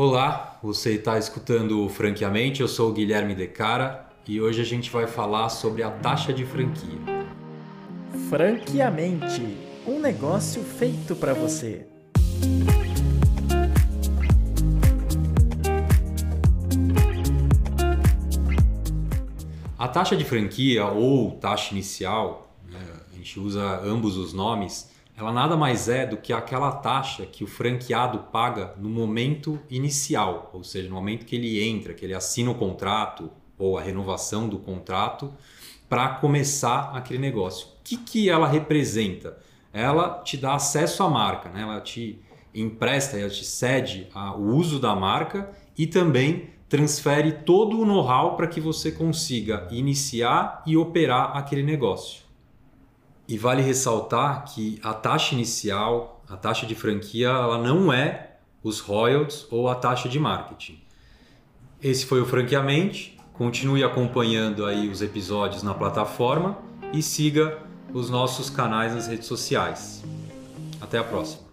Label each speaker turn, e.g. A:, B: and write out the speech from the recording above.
A: Olá, você está escutando Franqueamente, eu sou o Guilherme Decara e hoje a gente vai falar sobre a taxa de franquia.
B: Franqueamente, um negócio feito para você.
A: A taxa de franquia ou taxa inicial, né, a gente usa ambos os nomes, ela nada mais é do que aquela taxa que o franqueado paga no momento inicial, ou seja, no momento que ele entra, que ele assina o contrato ou a renovação do contrato para começar aquele negócio. O que, que ela representa? Ela te dá acesso à marca, né? ela te empresta, ela te cede o uso da marca e também transfere todo o know-how para que você consiga iniciar e operar aquele negócio. E vale ressaltar que a taxa inicial, a taxa de franquia, ela não é os royalties ou a taxa de marketing. Esse foi o Franqueamente. Continue acompanhando aí os episódios na plataforma e siga os nossos canais nas redes sociais. Até a próxima.